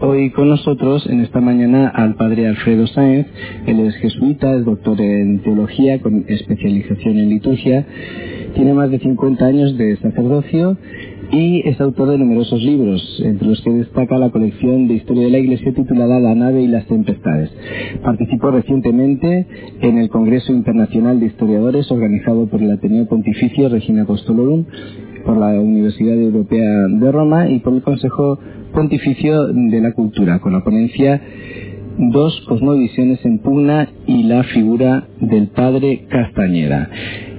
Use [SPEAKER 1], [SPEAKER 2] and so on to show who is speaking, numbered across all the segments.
[SPEAKER 1] hoy con nosotros en esta mañana al padre Alfredo Sáenz. Él es jesuita, es doctor en teología con especialización en liturgia. Tiene más de 50 años de sacerdocio y es autor de numerosos libros, entre los que destaca la colección de historia de la Iglesia titulada La nave y las tempestades. Participó recientemente en el Congreso Internacional de Historiadores organizado por el Ateneo Pontificio Regina Apostolorum, por la Universidad Europea de Roma y por el Consejo Pontificio de la Cultura, con la ponencia Dos cosmovisiones en pugna y la figura del Padre Castañeda.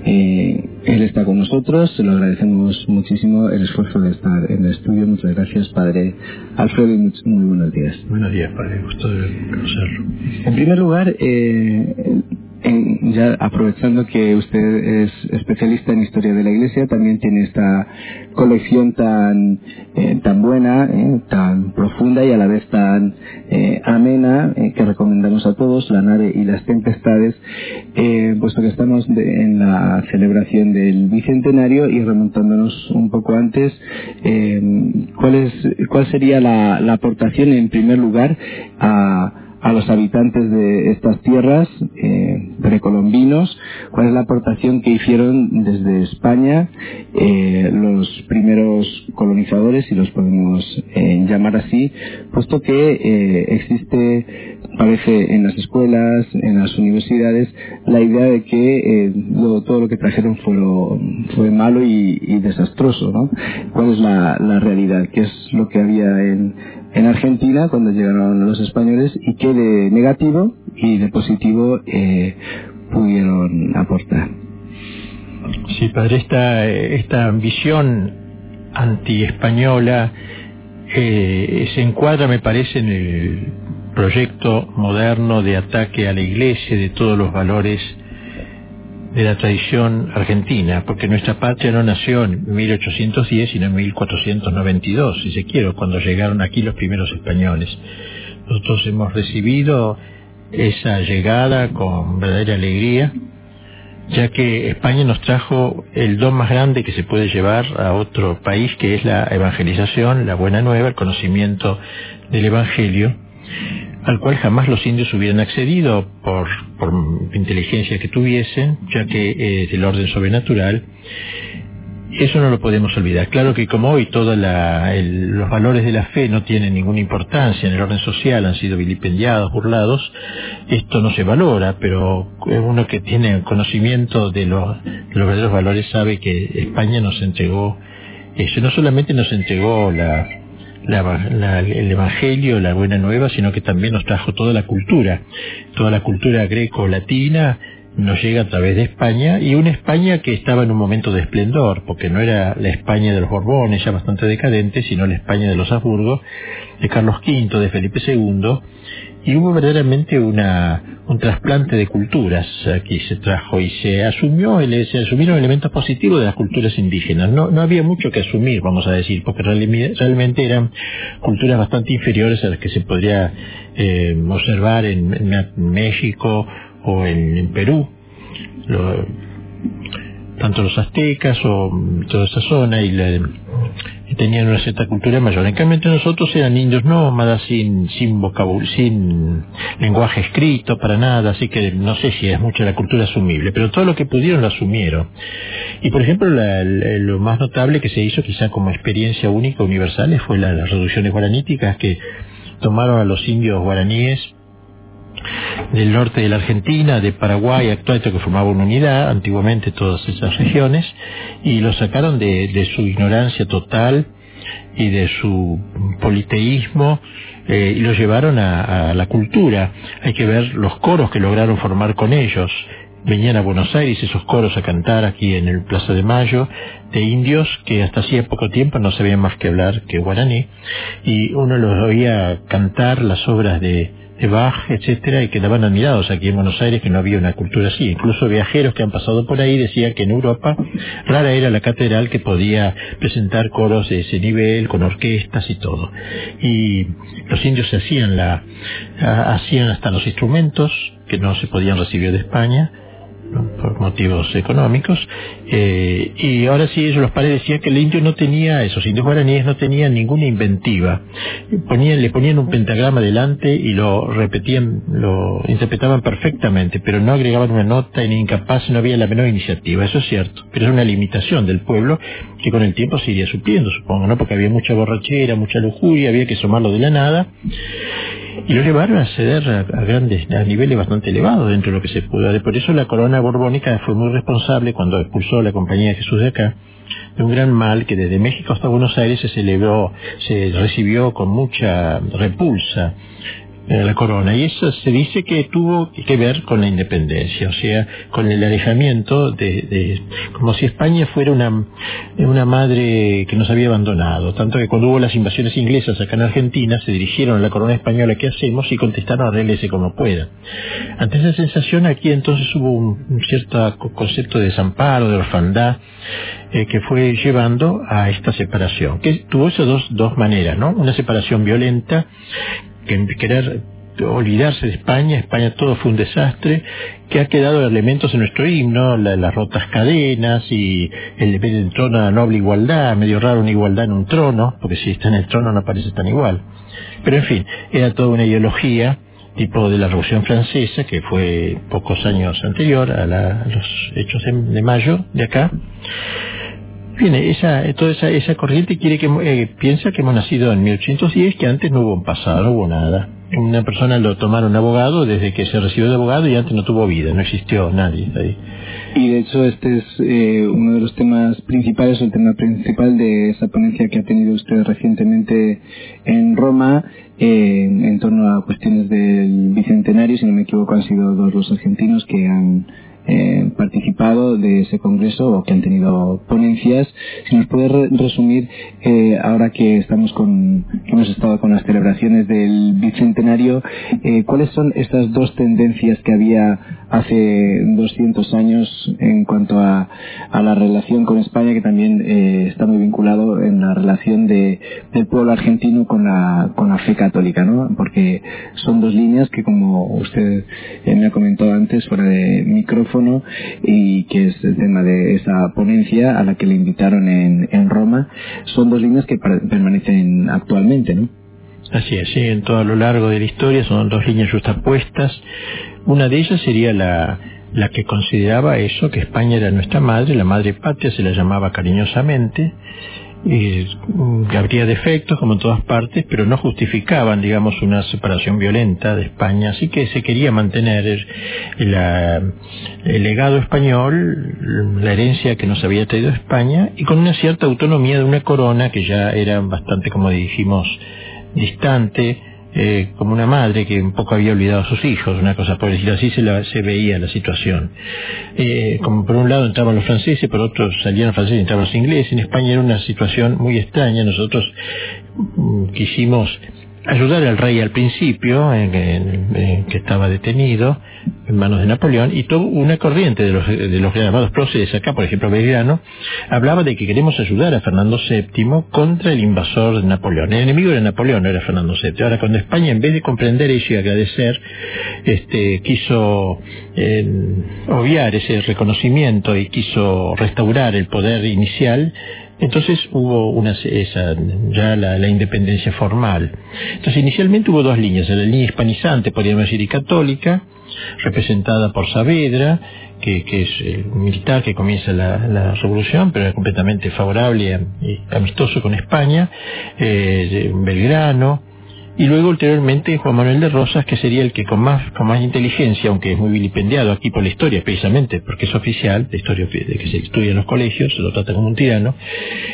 [SPEAKER 1] Eh, él está con nosotros, se lo agradecemos muchísimo el esfuerzo de estar en el estudio. Muchas gracias, Padre Alfredo, y muy, buenos días.
[SPEAKER 2] Buenos días, Padre, gusto de conocerlo.
[SPEAKER 1] En primer lugar, eh, ya aprovechando que usted es especialista en historia de la Iglesia, también tiene esta colección tan eh, tan buena, eh, tan profunda y a la vez tan eh, amena que recomendamos a todos, La nave y las tempestades, puesto que estamos en la celebración del bicentenario y remontándonos un poco antes, ¿cuál es cuál sería la, la aportación en primer lugar a a los habitantes de estas tierras eh, precolombinos, cuál es la aportación que hicieron desde España eh, los primeros colonizadores, si los podemos eh, llamar así, puesto que eh, existe, parece en las escuelas, en las universidades, la idea de que eh, todo lo que trajeron fue, fue malo y, y desastroso, ¿no? ¿Cuál es la, la realidad? ¿Qué es lo que había en, en Argentina cuando llegaron los españoles y qué de negativo y de positivo eh, pudieron aportar.
[SPEAKER 2] Sí, padre, esta, esta visión anti-española eh, se encuadra, me parece, en el proyecto moderno de ataque a la Iglesia, de todos los valores de la tradición argentina, porque nuestra patria no nació en 1810, sino en 1492, si se quiere, cuando llegaron aquí los primeros españoles. Nosotros hemos recibido esa llegada con verdadera alegría, ya que España nos trajo el don más grande que se puede llevar a otro país, que es la evangelización, la buena nueva, el conocimiento del Evangelio, al cual jamás los indios hubieran accedido por, por inteligencia que tuviesen, ya que es del orden sobrenatural. Eso no lo podemos olvidar. Claro que como hoy todos los valores de la fe no tienen ninguna importancia en el orden social, han sido vilipendiados, burlados, esto no se valora, pero uno que tiene conocimiento de los, de los verdaderos valores sabe que España nos entregó eso, no solamente nos entregó la, el Evangelio, la buena nueva, sino que también nos trajo toda la cultura, toda la cultura greco-latina nos llega a través de España y una España que estaba en un momento de esplendor, porque no era la España de los Borbones, ya bastante decadente, sino la España de los Habsburgo, de Carlos V, de Felipe II, y hubo verdaderamente una, un trasplante de culturas aquí se trajo y se asumió se asumieron elementos positivos de las culturas indígenas. No, no había mucho que asumir vamos a decir porque realmente eran culturas bastante inferiores a las que se podría eh, observar en, México o en, Perú. Tanto los aztecas o toda esa zona y la, tenían una cierta cultura mayor. En cambio, nosotros eran indios nómadas, sin, sin vocabulario, sin lenguaje escrito, para nada, así que no sé si es mucho la cultura asumible, pero todo lo que pudieron lo asumieron. Y por ejemplo, lo más notable que se hizo quizá como experiencia única, universal, fue las reducciones guaraníticas que tomaron a los indios guaraníes del norte de la Argentina, de Paraguay, actual, que formaba una unidad, antiguamente todas esas regiones, y lo sacaron de, su ignorancia total y de su politeísmo eh, y lo llevaron a, la cultura. Hay que ver los coros que lograron formar con ellos. Venían a Buenos Aires esos coros a cantar aquí en el Plaza de Mayo de indios que hasta hacía poco tiempo no sabían más que hablar que guaraní y uno los oía cantar las obras de, de Bach, etcétera, y quedaban admirados aquí en Buenos Aires que no había una cultura así. Incluso viajeros que han pasado por ahí decían que en Europa rara era la catedral que podía presentar coros de ese nivel, con orquestas y todo. Y los indios hacían la, hacían hasta los instrumentos que no se podían recibir de España, por motivos económicos. Eh, y ahora sí, ellos los padres decían que el indio no tenía, esos indios guaraníes no tenían ninguna inventiva. Ponían, le ponían un pentagrama delante y lo repetían, lo interpretaban perfectamente, pero no agregaban una nota ni incapaz, no había la menor iniciativa. Eso es cierto, pero es una limitación del pueblo que con el tiempo se iría supliendo, supongo, ¿no? Porque había mucha borrachera, mucha lujuria, había que sumarlo de la nada y lo llevaron a ceder a, grandes, a niveles bastante elevados dentro de lo que se pudo. Por eso la corona borbónica fue muy responsable cuando expulsó a la Compañía de Jesús de acá de un gran mal que desde México hasta Buenos Aires se celebró, se recibió con mucha repulsa la corona. Y eso se dice que tuvo que ver con la independencia, o sea, con el alejamiento de, como si España fuera una, una madre que nos había abandonado. Tanto que cuando hubo las invasiones inglesas acá en Argentina, se dirigieron a la corona española, ¿qué hacemos? Y contestaron, arréglese como pueda. Ante esa sensación, aquí entonces hubo un, cierto concepto de desamparo, de orfandad, eh, que fue llevando a esta separación, que tuvo esas dos, dos maneras, ¿no? Una separación violenta que querer olvidarse de España, España todo fue un desastre, que ha quedado elementos en nuestro himno, las rotas cadenas y el del trono a la noble igualdad, medio raro una igualdad en un trono, porque si está en el trono no parece tan igual. Pero en fin, era toda una ideología tipo de la Revolución Francesa, que fue pocos años anterior a, los hechos de mayo de acá, Viene, esa, toda esa, esa corriente quiere que, eh, piensa que hemos nacido en 1810, que antes no hubo un pasado, no hubo nada. Una persona lo tomaron abogado desde que se recibió de abogado y antes no tuvo vida, no existió nadie ahí.
[SPEAKER 1] Y de hecho este es eh, uno de los temas principales, el tema principal de esa ponencia que ha tenido usted recientemente en Roma, eh, en torno a cuestiones del bicentenario, si no me equivoco han sido dos los argentinos que han eh, participado de ese congreso o que han tenido ponencias. Si nos puede resumir, eh, ahora que estamos con, que hemos estado con las celebraciones del bicentenario, eh, ¿cuáles son estas dos tendencias que había hace 200 años en cuanto a, a la relación con España, que también está muy vinculado en la relación de, del pueblo argentino con la, con la fe católica, ¿no? Porque son dos líneas que, como usted me ha comentado antes, fuera de micrófono, y que es el tema de esa ponencia a la que le invitaron en, Roma, son dos líneas que permanecen actualmente, ¿no?
[SPEAKER 2] Así es, en todo lo largo de la historia son dos líneas justapuestas. Una de ellas sería la, la que consideraba eso, que España era nuestra madre, la madre patria se la llamaba cariñosamente, y habría defectos como en todas partes, pero no justificaban, digamos, una separación violenta de España, así que se quería mantener el, el, legado español, la herencia que nos había traído España, y con una cierta autonomía de una corona que ya era bastante, como dijimos, distante, eh, como una madre que un poco había olvidado a sus hijos, una cosa por decirlo así, se, la, se veía la situación. Eh, como por un lado entraban los franceses, por otro salían los franceses y entraban los ingleses. En España era una situación muy extraña. Nosotros mm, quisimos ayudar al rey al principio, en, que estaba detenido en manos de Napoleón, y toda una corriente de los, de los llamados próceres acá, por ejemplo Belgrano, hablaba de que queremos ayudar a Fernando VII contra el invasor de Napoleón. El enemigo era Napoleón, no era Fernando VII. Ahora, cuando España, en vez de comprender eso y agradecer, este, quiso eh, obviar ese reconocimiento y quiso restaurar el poder inicial, entonces hubo una, esa, ya la, independencia formal. Entonces inicialmente hubo dos líneas, la línea hispanizante, podríamos decir, y católica, representada por Saavedra, que, es el militar que comienza la, revolución, pero era completamente favorable y amistoso con España, eh, Belgrano, y luego ulteriormente Juan Manuel de Rosas, que sería el que con más, con más inteligencia, aunque es muy vilipendiado aquí por la historia, precisamente porque es oficial, la historia de que se estudia en los colegios, se lo trata como un tirano,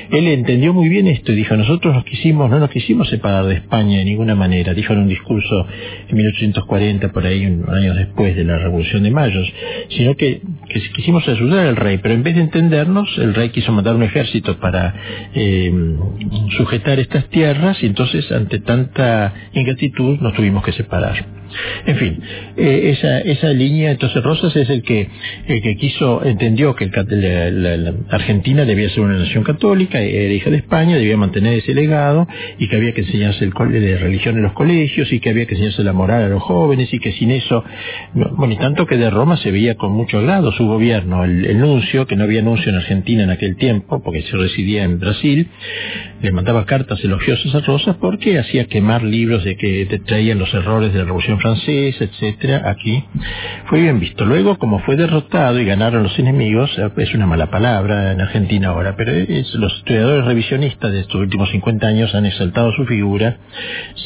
[SPEAKER 2] él entendió muy bien esto y dijo, nosotros nos quisimos, no nos quisimos separar de España de ninguna manera, dijo en un discurso en 1840, por ahí, unos años después de la Revolución de Mayo, sino que, que quisimos ayudar al rey, pero en vez de entendernos, el rey quiso mandar un ejército para eh, sujetar estas tierras y entonces ante tanta ingratitud nos tuvimos que separar. En fin, eh, esa, esa línea, entonces Rosas es el que, el que quiso, entendió que la, Argentina debía ser una nación católica, era hija de España, debía mantener ese legado y que había que enseñarse el de religión en los colegios y que había que enseñarse la moral a los jóvenes y que sin eso, bueno, y tanto que de Roma se veía con mucho agrado su gobierno, el, nuncio, que no había nuncio en Argentina en aquel tiempo, porque se residía en Brasil, le mandaba cartas elogiosas a Rosas porque hacía quemar libros de que traían los errores de la Revolución Francesa, etcétera, aquí fue bien visto. Luego, como fue derrotado y ganaron los enemigos, eh, es una mala palabra en Argentina ahora, pero los estudiadores revisionistas de estos últimos 50 años han exaltado su figura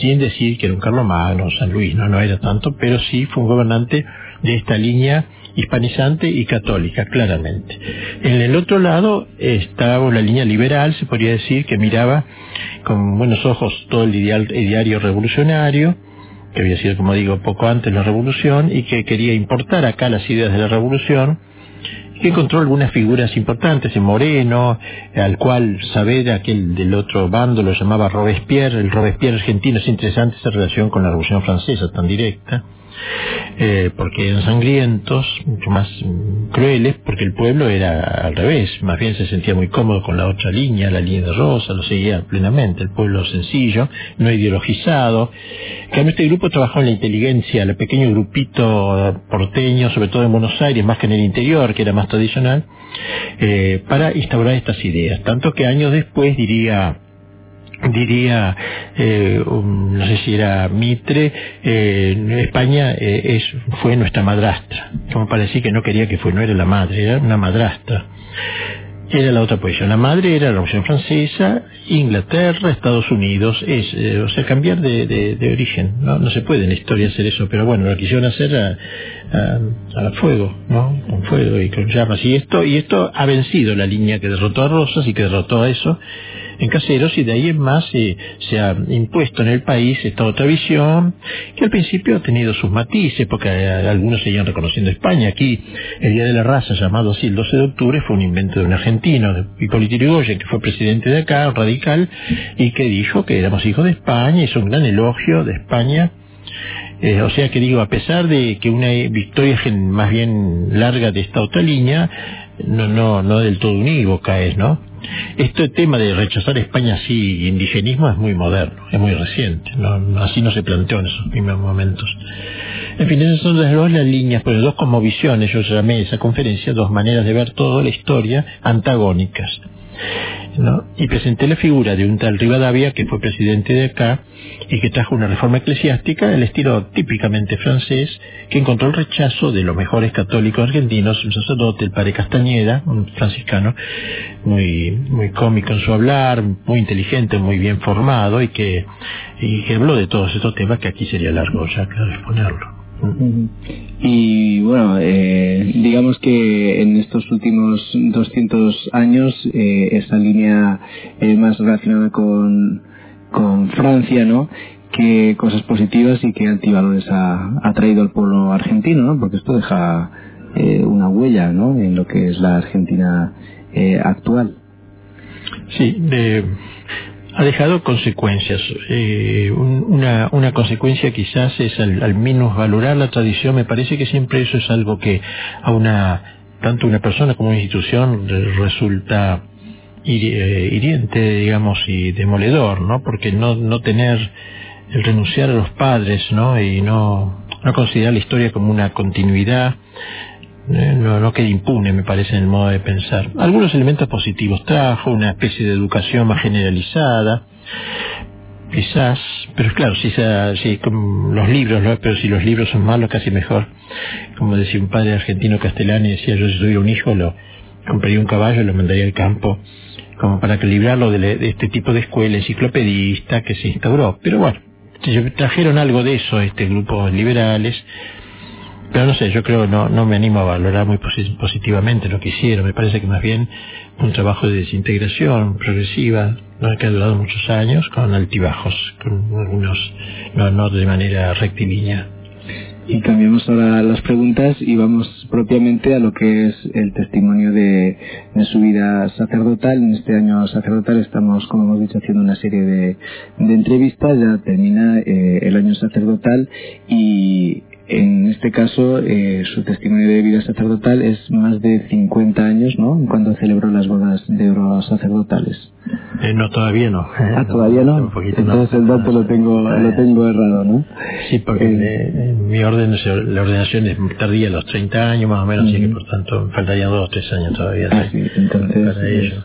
[SPEAKER 2] sin decir que era un Carlomagno, San Luis, no, no era tanto, pero sí fue un gobernante de esta línea hispanizante y católica, claramente. En el otro lado estaba la línea liberal, se podría decir, que miraba con buenos ojos todo el ideal, ideario revolucionario, que había sido, como digo, poco antes la revolución, y que quería importar acá las ideas de la revolución, que encontró algunas figuras importantes en Moreno, al cual Saavedra, aquel del otro bando, lo llamaba Robespierre, el Robespierre argentino, es interesante esa relación con la Revolución Francesa tan directa, eh, porque eran sangrientos, mucho más mm, crueles, porque el pueblo era al revés, más bien se sentía muy cómodo con la otra línea, la línea de Rosa, lo seguía plenamente, el pueblo sencillo, no ideologizado. Que este grupo trabajó en la inteligencia, el pequeño grupito porteño, sobre todo en Buenos Aires, más que en el interior, que era más tradicional, eh, para instaurar estas ideas. Tanto que años después diría diría, eh, no sé si era Mitre, eh, España eh, es, fue nuestra madrastra, como para decir que no quería que fue, no era la madre, era una madrastra. Era la otra posición. La madre era la Revolución Francesa, Inglaterra, Estados Unidos, es, eh, o sea, cambiar de, de, origen. ¿no? no se puede en la historia hacer eso, pero bueno, lo quisieron hacer a, a, a, fuego, ¿no? Con fuego y con llamas. Y esto, y esto ha vencido la línea que derrotó a Rosas y que derrotó a eso en Caseros y de ahí en más se ha impuesto en el país esta otra visión que al principio ha tenido sus matices porque algunos seguían reconociendo España. Aquí el Día de la Raza, llamado así el 12 de octubre, fue un invento de un argentino, Hipólito Yrigoyen, que fue presidente de acá, radical, y que dijo que éramos hijos de España, hizo un gran elogio de España eh, o sea que digo, a pesar de que una victoria más bien larga de esta otra línea, no, no, no del todo unívoca es, ¿no? Este tema de rechazar España así, indigenismo, es muy moderno, es muy reciente, así no se planteó en esos primeros momentos. En fin, esas son las dos las líneas, pero dos como visiones, yo llamé esa conferencia, dos maneras de ver toda la historia antagónicas. Y presenté la figura de un tal Rivadavia, que fue presidente de acá, y que trajo una reforma eclesiástica del estilo típicamente francés, que encontró el rechazo de los mejores católicos argentinos, un sacerdote, el padre Castañeda, un franciscano, muy, muy cómico en su hablar, muy inteligente, muy bien formado, y que, y que habló de todos estos temas que aquí sería largo ya que exponerlo.
[SPEAKER 1] Y bueno, eh, digamos que en estos últimos 200 años eh, esa línea es más relacionada con, con Francia, ¿no? Que cosas positivas y que antivalores ha, traído al pueblo argentino, ¿no? Porque esto deja eh, una huella, ¿no? En lo que es la Argentina eh, actual.
[SPEAKER 2] Sí, de ha dejado consecuencias. Eh, una, consecuencia quizás es al, menos valorar la tradición. Me parece que siempre eso es algo que a una, tanto una persona como una institución resulta eh, hiriente, digamos, y demoledor, ¿no? Porque no, no tener el renunciar a los padres, ¿no? Y no, no considerar la historia como una continuidad, no, no queda impune, me parece, en el modo de pensar. Algunos elementos positivos trajo, una especie de educación más generalizada, quizás, pero claro, si, si como los libros, pero si los libros son malos, casi mejor. Como decía un padre argentino castellano, y decía, yo si tuviera un hijo, lo compraría un caballo y lo mandaría al campo, como para equilibrarlo de, de este tipo de escuela enciclopedista que se instauró. Pero bueno, trajeron algo de eso este grupos liberales, pero no sé, yo creo no, no me animo a valorar muy positivamente lo que hicieron. Me parece que más bien un trabajo de desintegración progresiva, ¿no? que ha durado muchos años, con altibajos, con algunos, no, no de manera rectilínea.
[SPEAKER 1] Y cambiamos ahora las preguntas y vamos propiamente a lo que es el testimonio de, su vida sacerdotal. En este año sacerdotal estamos, como hemos dicho, haciendo una serie de, entrevistas. Ya termina eh, el año sacerdotal y en este caso, eh, su testimonio de vida sacerdotal es más de 50 años, ¿no? Cuando celebró las bodas de oro sacerdotales.
[SPEAKER 2] Eh, no, todavía no.
[SPEAKER 1] Ah, todavía no. Un poquito Entonces el dato lo tengo, lo tengo errado, ¿no?
[SPEAKER 2] Sí, porque eh, mi orden, la ordenación es tardía los 30 años más o menos, así que por tanto faltarían dos o tres años todavía.
[SPEAKER 1] Ah, sí, entonces. Para ello.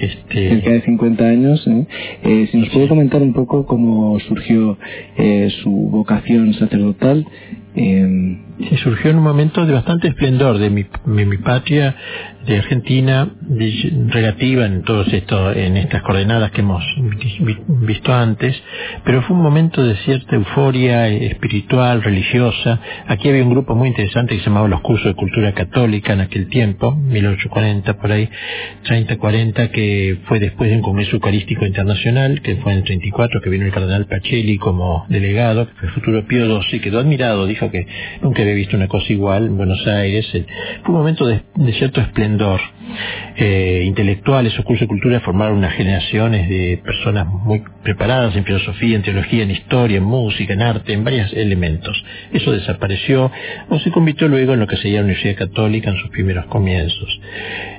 [SPEAKER 1] Este... cerca de 50 años. ¿eh? Eh, si nos puede comentar un poco cómo surgió eh, su vocación sacerdotal
[SPEAKER 2] eh, se surgió en un momento de bastante esplendor de mi, mi, patria, de Argentina, relativa en todos estos, en estas coordenadas que hemos visto antes, pero fue un momento de cierta euforia espiritual, religiosa. Aquí había un grupo muy interesante que se llamaba los cursos de cultura católica en aquel tiempo, 1840 por ahí, 30, 40, que fue después de un congreso eucarístico internacional, que fue en el 34, que vino el cardenal Pacelli como delegado, que fue futuro Pío XII, quedó admirado, dijo que nunca había visto una cosa igual en Buenos Aires. Eh, fue un momento de, cierto esplendor. Eh, intelectuales, esos cursos de cultura formaron unas generaciones de personas muy preparadas en filosofía, en teología, en historia, en música, en arte, en varios elementos. Eso desapareció o se convirtió luego en lo que sería la Universidad Católica en sus primeros comienzos.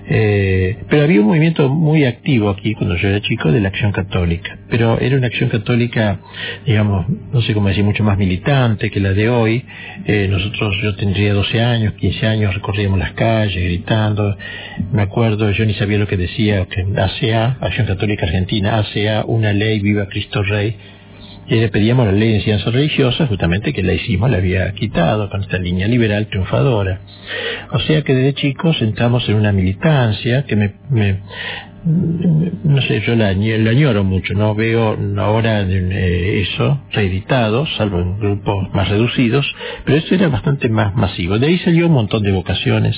[SPEAKER 2] Eh, pero había un movimiento muy activo aquí cuando yo era chico de la acción católica, pero era una acción católica, digamos, no sé cómo decir, mucho más militante que la de hoy. Eh, nosotros, yo tendría 12 años, 15 años, recorríamos las calles gritando. Me acuerdo, yo ni sabía lo que decía, que ACA, Acción Católica Argentina, ACA, una ley, viva Cristo Rey, y le pedíamos la ley de enseñanza religiosa, justamente que la hicimos, la había quitado con esta línea liberal triunfadora. O sea que desde chicos entramos en una militancia que me, no sé, yo la, añoro mucho, no veo ahora eh, eso reeditado, salvo en grupos más reducidos, pero eso era bastante más masivo. De ahí salió un montón de vocaciones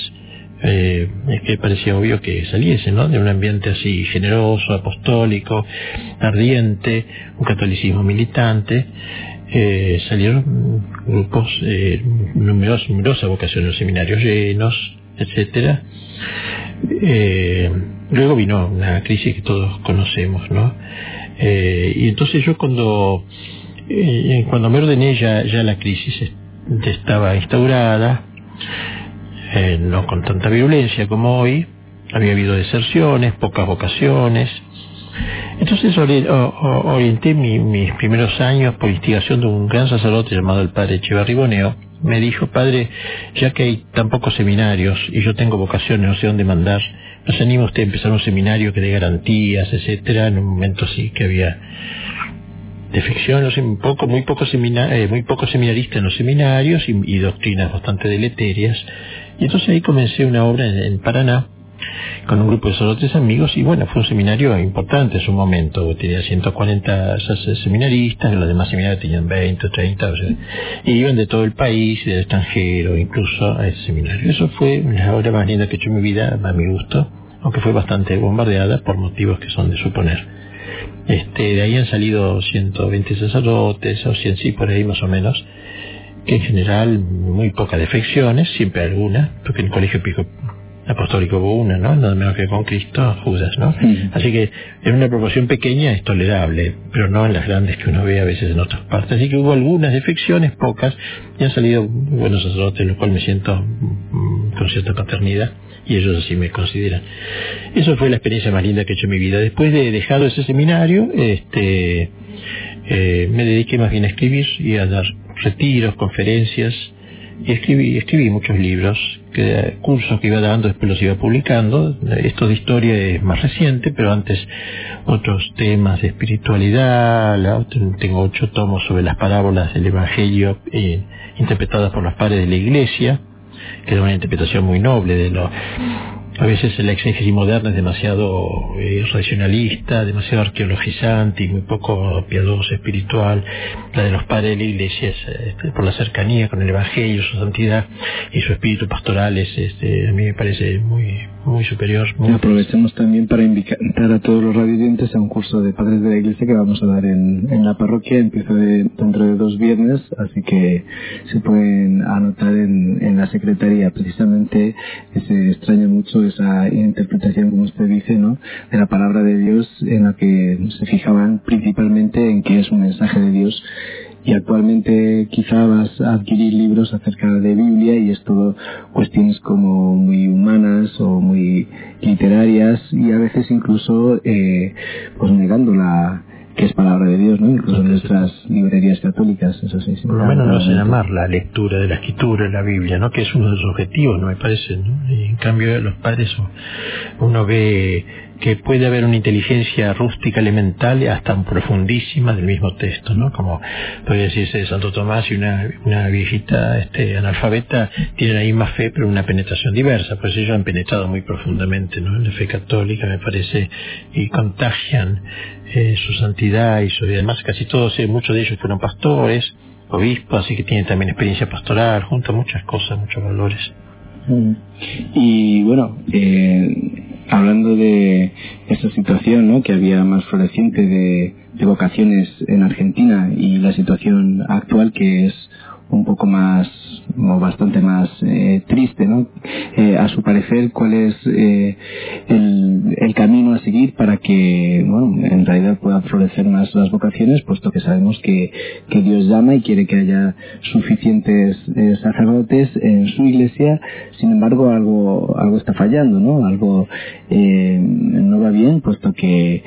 [SPEAKER 2] eh, es que parecía obvio que saliese, ¿no? De un ambiente así generoso, apostólico, ardiente, un catolicismo militante, eh, salieron grupos, eh, numeros, numerosas vocaciones, seminarios llenos, etcétera. Eh, luego vino una crisis que todos conocemos, ¿no? Y entonces yo cuando, cuando me ordené ya, ya la crisis estaba instaurada, eh, no con tanta virulencia como hoy, había habido deserciones, pocas vocaciones. Entonces orienté mis primeros años por instigación de un gran sacerdote llamado el padre Echeverri Boneo. Me dijo, padre, ya que hay tan pocos seminarios y yo tengo vocaciones, no sé dónde mandar, ¿nos anima usted a empezar un seminario que dé garantías, etcétera? En un momento sí que había defección, muy poco, muy pocos eh, muy pocos seminaristas en los seminarios y doctrinas bastante deleterias. Y entonces ahí comencé una obra en, Paraná con un grupo de tres amigos y bueno, fue un seminario importante en su momento, tenía 140 seminaristas, los demás seminarios tenían 20 o 30, y iban de todo el país del extranjero incluso a ese seminario. Eso fue la obra más linda que he hecho en mi vida, a mi gusto, aunque fue bastante bombardeada por motivos que son de suponer. Este, de ahí han salido 120 sacerdotes, o 100 sí, por ahí más o menos, que en general muy pocas defecciones, siempre alguna, porque en el colegio pico apostólico hubo una, ¿no? Nada menos que con Cristo, Judas, ¿no? Así que en una proporción pequeña es tolerable, pero no en las grandes que uno ve a veces en otras partes. Así que hubo algunas defecciones, pocas, y han salido buenos sacerdotes, lo cual me siento mm, con cierta paternidad, y ellos así me consideran. Eso fue la experiencia más linda que he hecho en mi vida. Después de dejado ese seminario, este, eh, me dediqué más bien a escribir y a dar retiros, conferencias, y escribí, escribí muchos libros, cursos que iba dando, después los iba publicando. Esto de historia es más reciente, pero antes otros temas de espiritualidad, tengo ocho tomos sobre las parábolas del Evangelio eh, interpretadas por los padres de la Iglesia, que es una interpretación muy noble de lo a veces la exégesis moderna es demasiado eh, racionalista, demasiado arqueologizante y muy poco piadosa, espiritual. La de los padres de la iglesia es este, por la cercanía con el Evangelio, su santidad y su espíritu pastoral es, este, a mí me parece muy, muy superior.
[SPEAKER 1] y aprovechemos también para invitar a todos los radiantes a un curso de padres de la iglesia que vamos a dar en, en la parroquia. Empieza dentro de dos viernes, así que se pueden anotar en, en la secretaría. Precisamente se extraña mucho esa interpretación, como usted dice, ¿no? de la palabra de Dios en la que se fijaban principalmente en que es un mensaje de Dios y actualmente quizá vas a adquirir libros acerca de Biblia y es todo cuestiones como muy humanas o muy literarias y a veces incluso eh, pues negando la que es palabra de Dios, ¿no? Incluso en nuestras librerías católicas, eso sí.
[SPEAKER 2] Por lo menos no se llamar la lectura de la escritura, de la Biblia, ¿no? Que es uno de los objetivos, ¿no? Me parece, ¿no? Y en cambio los padres, uno ve que puede haber una inteligencia rústica elemental hasta profundísima del mismo texto, ¿no? Como podría decirse de Santo Tomás y una, una viejita este, analfabeta tienen ahí más fe, pero una penetración diversa, pues ellos han penetrado muy profundamente, ¿no? En la fe católica, me parece, y contagian eh, su santidad y su y además casi todos, eh, muchos de ellos fueron pastores, obispos, así que tienen también experiencia pastoral, junto a muchas cosas, muchos valores.
[SPEAKER 1] Y bueno, eh, hablando de esa situación ¿no? que había más floreciente de, de vocaciones en Argentina y la situación actual que es un poco más o bastante más eh, triste, ¿no? Eh, a su parecer, ¿cuál es eh, el, camino a seguir para que, bueno, en realidad puedan florecer más las vocaciones, puesto que sabemos que, que Dios llama y quiere que haya suficientes sacerdotes en su iglesia, sin embargo, algo, algo está fallando, ¿no? Algo no va bien, puesto que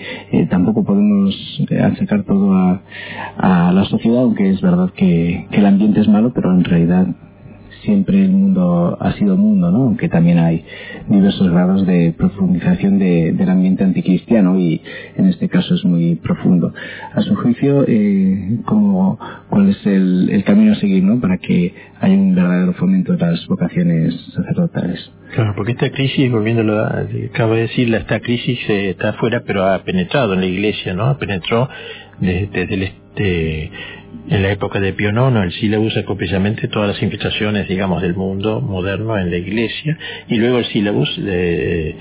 [SPEAKER 1] tampoco podemos achacar todo a, a, la sociedad, aunque es verdad que el ambiente es malo, pero en realidad siempre el mundo ha sido mundo, ¿no? Aunque también hay diversos grados de profundización de, del ambiente anticristiano y en este caso es muy profundo. A su juicio, eh, ¿cómo, ¿cuál es el, camino a seguir, ¿no? Para que haya un verdadero fomento de las vocaciones sacerdotales.
[SPEAKER 2] Claro, porque esta crisis, volviéndolo a, acabo de decir, esta crisis eh, está afuera, pero ha penetrado en la iglesia, ¿no? Penetró desde, desde el este, en la época de Pío IX, el sílabo usa copiosamente todas las infiltraciones, digamos, del mundo moderno en la iglesia, y luego el sílabus de,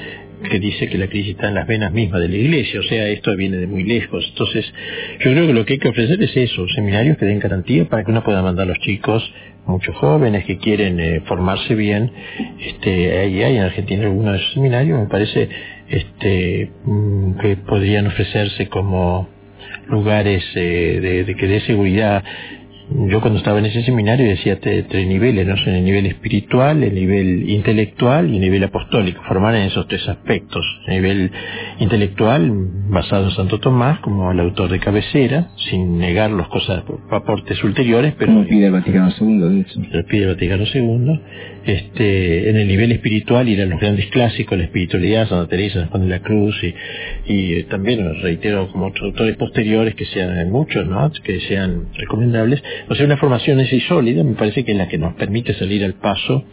[SPEAKER 2] que dice que la crisis está en las venas mismas de la iglesia, o sea, esto viene de muy lejos. Entonces, yo creo que lo que hay que ofrecer es eso, seminarios que den garantía para que uno pueda mandar a los chicos, muchos jóvenes que quieren eh, formarse bien, este, ahí hay en Argentina algunos de esos seminarios, me parece, este, mm, que podrían ofrecerse como lugares eh, de, que dé seguridad yo cuando estaba en ese seminario decía tres niveles, ¿no? el nivel espiritual, el nivel intelectual y el nivel apostólico, formar en esos tres aspectos. El nivel intelectual, basado en Santo Tomás, como el autor de cabecera, sin negar los cosas, aportes ulteriores, pero...
[SPEAKER 1] Como pide el Vaticano II, de hecho.
[SPEAKER 2] pide el Vaticano II. Este, en el nivel espiritual ir a los grandes clásicos, la espiritualidad, Santa Teresa, Juan de la Cruz, y, y también, reitero, como otros autores posteriores, que sean muchos, ¿no? Que sean recomendables, o sea, una formación así sólida me parece que es la que nos permite salir al paso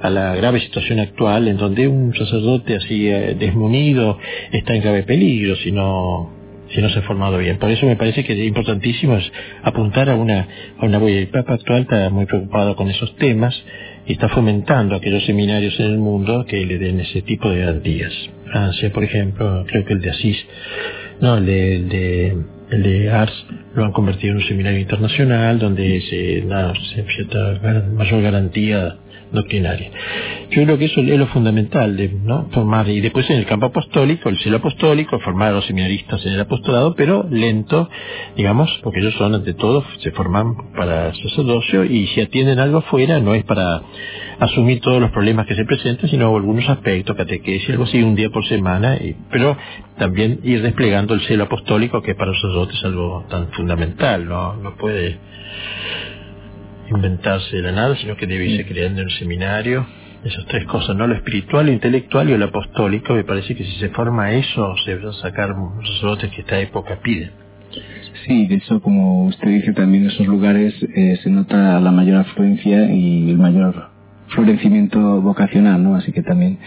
[SPEAKER 2] a la grave situación actual en donde un sacerdote así eh, desmunido está en grave peligro si no si no se ha formado bien. Por eso me parece que es importantísimo apuntar a una, a una El Papa actual está muy preocupado con esos temas y está fomentando aquellos seminarios en el mundo que le den ese tipo de garantías. Francia, por ejemplo, creo que el de Asís, no, el de el de Ars lo han convertido en un seminario internacional donde se da mayor garantía doctrinaria. Yo creo que eso es lo fundamental de ¿no? formar, y después en el campo apostólico, el cielo apostólico, formar a los seminaristas en el apostolado, pero lento, digamos, porque ellos son ante todo, se forman para sacerdocio y si atienden algo afuera no es para asumir todos los problemas que se presentan, sino algunos aspectos, catequesis, algo así, un día por semana, y, pero también ir desplegando el celo apostólico, que para nosotros es algo tan fundamental, no, no puede inventarse de la nada, sino que debe irse creando en un seminario. Esas tres cosas, ¿no? Lo espiritual, lo intelectual y lo apostólico. Me parece que si se forma eso, se van a sacar los sacerdotes que esta época pide.
[SPEAKER 1] Sí, de hecho, como usted dice, también en esos lugares eh, se nota la mayor afluencia y el mayor florecimiento vocacional, ¿no? Así que también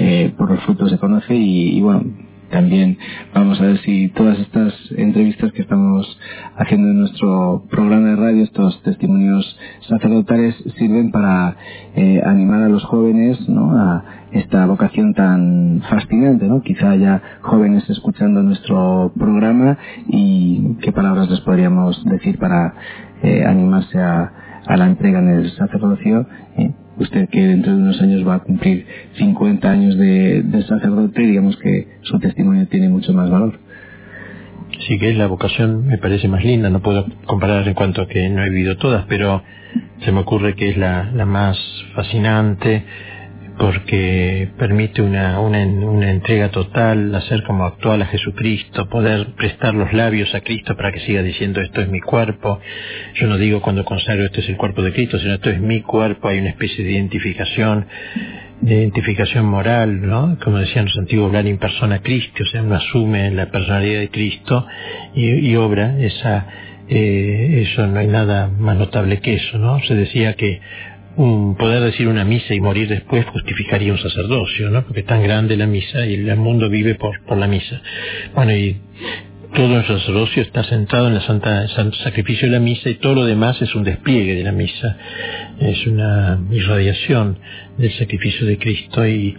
[SPEAKER 1] eh, por los frutos se conoce y, y bueno, también vamos a ver si todas estas entrevistas que estamos haciendo en nuestro programa de radio, estos testimonios sacerdotales, sirven para eh, animar a los jóvenes ¿no? a esta vocación tan fascinante. ¿no? Quizá haya jóvenes escuchando nuestro programa y qué palabras les podríamos decir para eh, animarse a, a, la entrega en el sacerdocio. ¿eh? Usted que dentro de unos años va a cumplir 50 años de, sacerdote, digamos que su testimonio tiene mucho más valor.
[SPEAKER 2] Sí, que es la vocación, me parece más linda, no puedo comparar en cuanto a que no he vivido todas, pero se me ocurre que es la, la más fascinante, porque permite una, una, una, entrega total, hacer como actual a Jesucristo, poder prestar los labios a Cristo para que siga diciendo esto es mi cuerpo. Yo no digo cuando consagro esto es el cuerpo de Cristo, sino esto es mi cuerpo, hay una especie de identificación, de identificación moral, ¿no? Como decían los antiguos, hablar en persona Cristo, o sea, uno asume la personalidad de Cristo y, y obra esa, eh, eso no hay nada más notable que eso, ¿no? Se decía que poder decir una misa y morir después justificaría un sacerdocio, ¿no? Porque es tan grande la misa y el mundo vive por, por la misa. Bueno, y todo el sacerdocio está centrado en la santa, el santo sacrificio de la misa y todo lo demás es un despliegue de la misa, es una irradiación del sacrificio de Cristo y,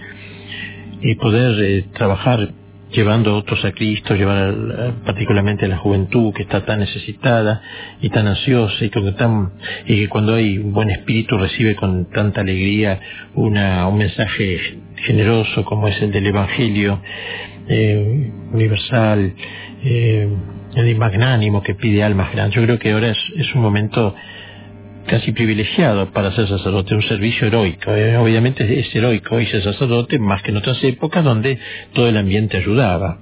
[SPEAKER 2] y poder eh, trabajar llevando a otros a Cristo, llevar particularmente a la juventud que está tan necesitada y tan ansiosa y que, tan, y que cuando hay un buen espíritu recibe con tanta alegría una, un mensaje generoso como es el del Evangelio eh, universal, eh, el magnánimo que pide almas grandes. Yo creo que ahora es, es un momento casi privilegiado para ser sacerdote, un servicio heroico. Eh, obviamente es heroico y ser sacerdote más que en otras épocas donde todo el ambiente ayudaba.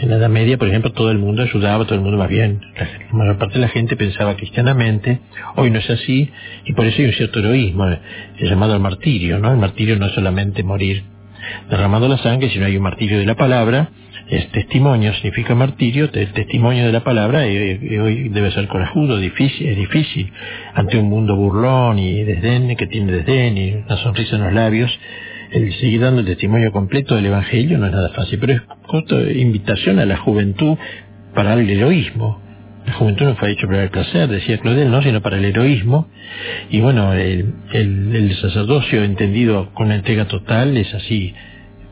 [SPEAKER 2] En la Edad Media, por ejemplo, todo el mundo ayudaba, todo el mundo más bien. La mayor parte de la gente pensaba cristianamente. Hoy no es así y por eso hay un cierto heroísmo, eh, llamado al martirio. ¿no? El martirio no es solamente morir derramando la sangre, sino hay un martirio de la palabra es testimonio, significa martirio, el testimonio de la palabra y, hoy debe ser corajudo, difícil, es difícil, ante un mundo burlón y desdén, que tiene desdén y una sonrisa en los labios, el seguir dando el testimonio completo del Evangelio no es nada fácil, pero es una invitación a la juventud para el heroísmo. La juventud no fue hecho para el placer, decía Claudel, no, sino para el heroísmo. Y bueno, el, el, sacerdocio entendido con entrega total es así,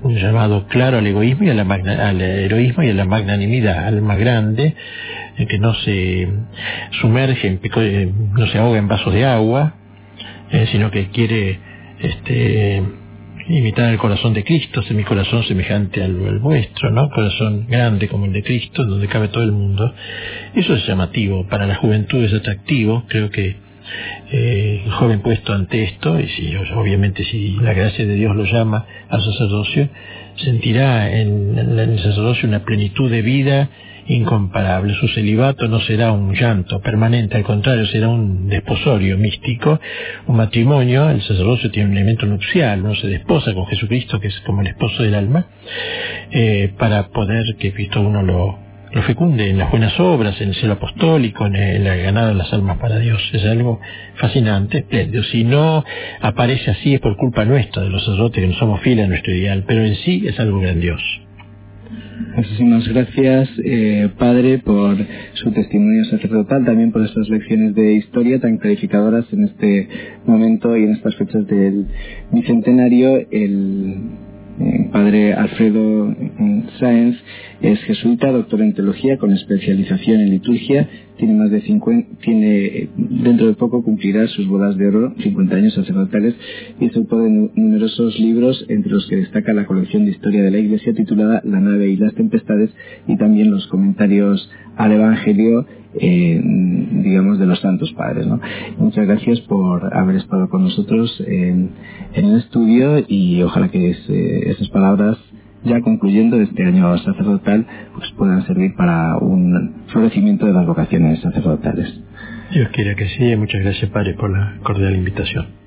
[SPEAKER 2] un llamado claro al egoísmo y al heroísmo y a la magnanimidad, al más grande, que no se sumerge, en, no se ahoga en vasos de agua, eh, sino que quiere este, imitar el corazón de Cristo, mi corazón semejante al, vuestro, ¿no? Corazón grande como el de Cristo, donde cabe todo el mundo. Eso es llamativo, para la juventud es atractivo, creo que eh, el joven puesto ante esto, y si obviamente si la gracia de Dios lo llama al sacerdocio, sentirá en, el sacerdocio una plenitud de vida incomparable. Su celibato no será un llanto permanente, al contrario, será un desposorio místico, un matrimonio. El sacerdocio tiene un elemento nupcial, no se desposa con Jesucristo, que es como el esposo del alma, eh, para poder que Cristo uno lo, lo fecunde en las buenas obras, en el cielo apostólico, en, la ganada de las almas para Dios. Es algo fascinante, espléndido. Si no aparece así es por culpa nuestra, de los sacerdotes, que no somos fieles a nuestro ideal, pero en sí es algo grandioso.
[SPEAKER 1] Muchísimas gracias, eh, Padre, por su testimonio sacerdotal, también por estas lecciones de historia tan clarificadoras en este momento y en estas fechas del bicentenario. El padre Alfredo Sáenz es jesuita, doctor en teología con especialización en liturgia. Tiene más de 50, tiene, dentro de poco cumplirá sus bodas de oro, 50 años sacerdotales, y es autor de numerosos libros, entre los que destaca la colección de historia de la Iglesia titulada La nave y las tempestades, y también los comentarios al Evangelio eh, digamos, de los santos padres. ¿no? Muchas gracias por haber estado con nosotros en, el estudio y ojalá que esas palabras, ya concluyendo este año sacerdotal, pues puedan servir para un florecimiento de las vocaciones sacerdotales.
[SPEAKER 2] Dios quiera que sí. Muchas gracias, Padre, por la cordial invitación.